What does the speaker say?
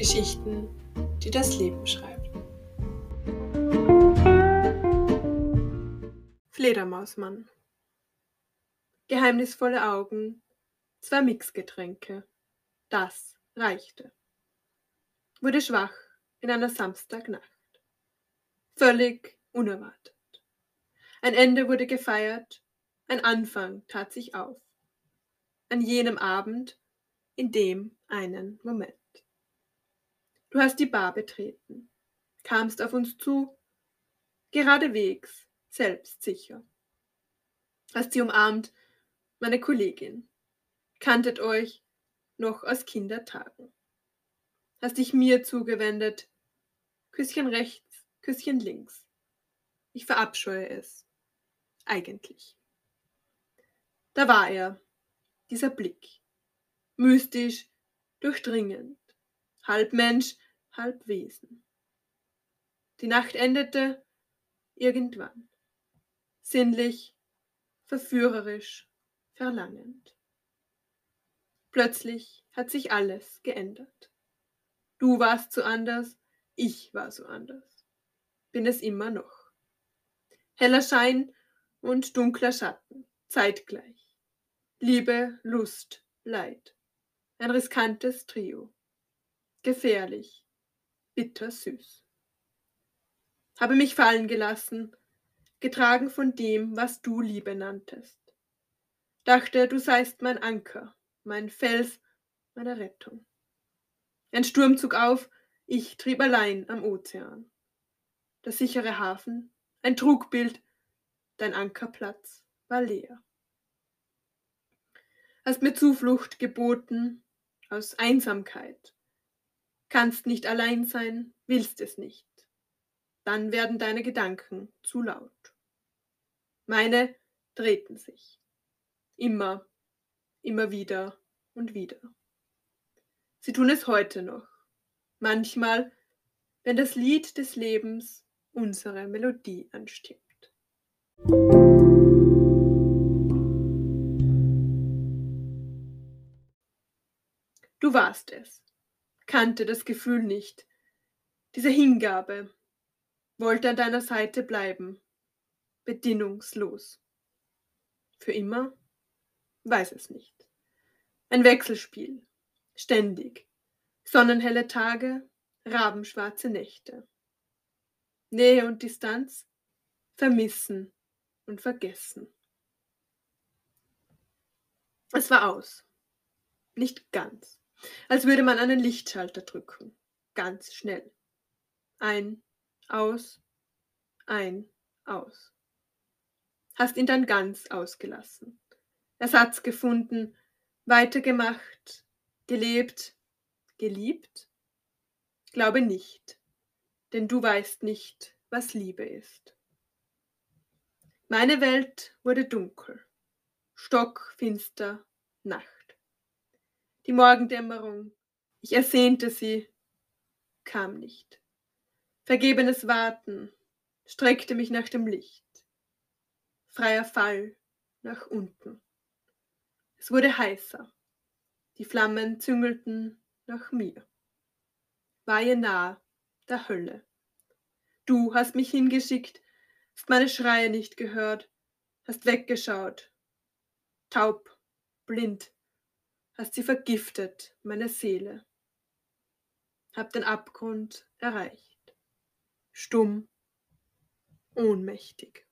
Geschichten, die das Leben schreibt. Fledermausmann. Geheimnisvolle Augen, zwei Mixgetränke. Das reichte. Wurde schwach in einer Samstagnacht. Völlig unerwartet. Ein Ende wurde gefeiert, ein Anfang tat sich auf. An jenem Abend, in dem einen Moment. Du hast die Bar betreten, kamst auf uns zu, geradewegs, selbstsicher. Hast sie umarmt, meine Kollegin, kanntet euch noch aus Kindertagen. Hast dich mir zugewendet, Küsschen rechts, Küsschen links. Ich verabscheue es, eigentlich. Da war er, dieser Blick, mystisch, durchdringend, halb Mensch, halb Wesen. Die Nacht endete irgendwann, sinnlich, verführerisch, verlangend. Plötzlich hat sich alles geändert. Du warst so anders, ich war so anders. Bin es immer noch. Heller Schein und dunkler Schatten, zeitgleich. Liebe, Lust, Leid. Ein riskantes Trio gefährlich, bittersüß. Habe mich fallen gelassen, getragen von dem, was du Liebe nanntest. Dachte, du seist mein Anker, mein Fels, meine Rettung. Ein Sturm zog auf, ich trieb allein am Ozean. Der sichere Hafen, ein Trugbild, dein Ankerplatz war leer. Hast mir Zuflucht geboten aus Einsamkeit, kannst nicht allein sein, willst es nicht. Dann werden deine Gedanken zu laut. Meine drehten sich. Immer, immer wieder und wieder. Sie tun es heute noch. Manchmal, wenn das Lied des Lebens unsere Melodie anstimmt. Du warst es kannte das Gefühl nicht, diese Hingabe, wollte an deiner Seite bleiben, bedingungslos. Für immer? Weiß es nicht. Ein Wechselspiel, ständig, sonnenhelle Tage, rabenschwarze Nächte. Nähe und Distanz, vermissen und vergessen. Es war aus. Nicht ganz als würde man einen Lichtschalter drücken. Ganz schnell. Ein, aus, ein, aus. Hast ihn dann ganz ausgelassen. Ersatz gefunden, weitergemacht, gelebt, geliebt? Glaube nicht, denn du weißt nicht, was Liebe ist. Meine Welt wurde dunkel, stockfinster, Nacht die Morgendämmerung. Ich ersehnte sie, kam nicht. Vergebenes Warten streckte mich nach dem Licht. Freier Fall nach unten. Es wurde heißer. Die Flammen züngelten nach mir. Weihe nah der Hölle. Du hast mich hingeschickt, hast meine Schreie nicht gehört, hast weggeschaut. Taub, blind, hast sie vergiftet, meine Seele. Hab den Abgrund erreicht, stumm, ohnmächtig.